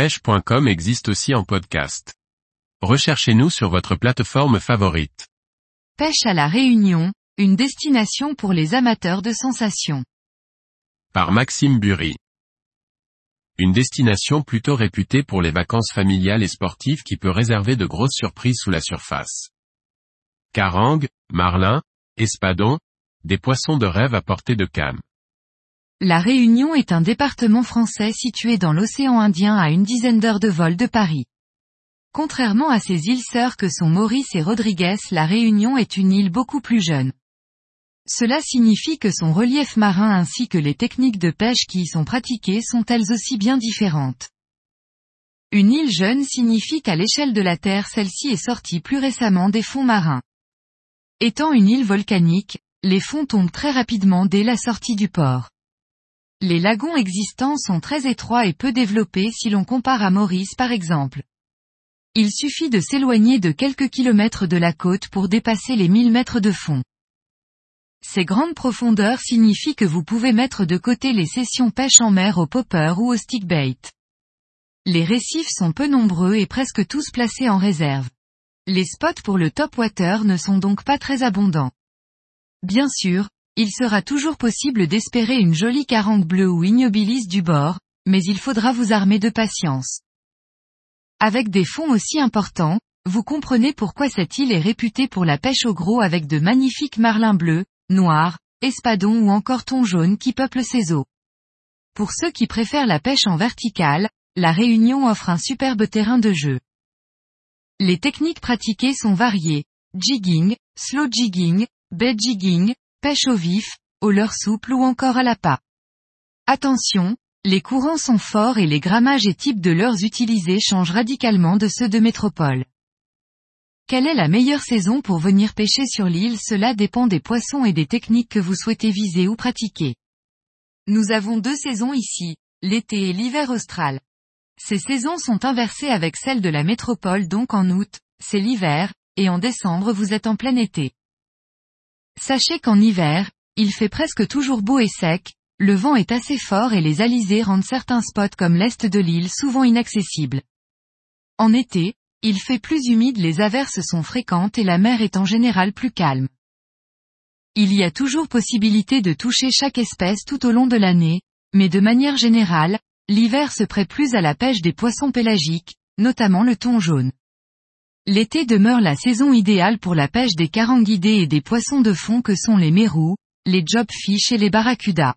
pêche.com existe aussi en podcast. Recherchez-nous sur votre plateforme favorite. Pêche à la Réunion, une destination pour les amateurs de sensations. Par Maxime Bury. Une destination plutôt réputée pour les vacances familiales et sportives qui peut réserver de grosses surprises sous la surface. Carangue, marlin, espadon, des poissons de rêve à portée de canne. La Réunion est un département français situé dans l'océan Indien à une dizaine d'heures de vol de Paris. Contrairement à ses îles sœurs que sont Maurice et Rodrigues, la Réunion est une île beaucoup plus jeune. Cela signifie que son relief marin ainsi que les techniques de pêche qui y sont pratiquées sont elles aussi bien différentes. Une île jeune signifie qu'à l'échelle de la Terre celle-ci est sortie plus récemment des fonds marins. Étant une île volcanique, les fonds tombent très rapidement dès la sortie du port. Les lagons existants sont très étroits et peu développés si l'on compare à Maurice par exemple. Il suffit de s'éloigner de quelques kilomètres de la côte pour dépasser les 1000 mètres de fond. Ces grandes profondeurs signifient que vous pouvez mettre de côté les sessions pêche en mer au popper ou au stickbait. Les récifs sont peu nombreux et presque tous placés en réserve. Les spots pour le top water ne sont donc pas très abondants. Bien sûr, il sera toujours possible d'espérer une jolie carangue bleue ou ignobilis du bord, mais il faudra vous armer de patience. Avec des fonds aussi importants, vous comprenez pourquoi cette île est réputée pour la pêche au gros avec de magnifiques marlins bleus, noirs, espadons ou encore thon jaune qui peuplent ses eaux. Pour ceux qui préfèrent la pêche en verticale, la Réunion offre un superbe terrain de jeu. Les techniques pratiquées sont variées. Jigging, slow jigging, bed jigging, pêche au vif, au leurre souple ou encore à l'appât. Attention, les courants sont forts et les grammages et types de leurres utilisés changent radicalement de ceux de métropole. Quelle est la meilleure saison pour venir pêcher sur l'île? Cela dépend des poissons et des techniques que vous souhaitez viser ou pratiquer. Nous avons deux saisons ici, l'été et l'hiver austral. Ces saisons sont inversées avec celles de la métropole donc en août, c'est l'hiver, et en décembre vous êtes en plein été. Sachez qu'en hiver, il fait presque toujours beau et sec, le vent est assez fort et les alizés rendent certains spots comme l'est de l'île souvent inaccessibles. En été, il fait plus humide les averses sont fréquentes et la mer est en général plus calme. Il y a toujours possibilité de toucher chaque espèce tout au long de l'année, mais de manière générale, l'hiver se prête plus à la pêche des poissons pélagiques, notamment le thon jaune. L'été demeure la saison idéale pour la pêche des caranguidés et des poissons de fond que sont les mérous, les jobfish et les barracudas.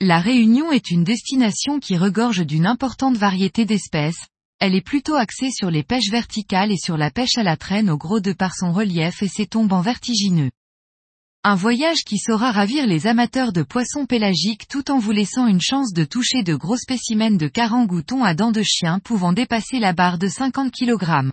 La Réunion est une destination qui regorge d'une importante variété d'espèces, elle est plutôt axée sur les pêches verticales et sur la pêche à la traîne au gros de par son relief et ses tombants vertigineux. Un voyage qui saura ravir les amateurs de poissons pélagiques tout en vous laissant une chance de toucher de gros spécimens de carangoutons à dents de chien pouvant dépasser la barre de 50 kg.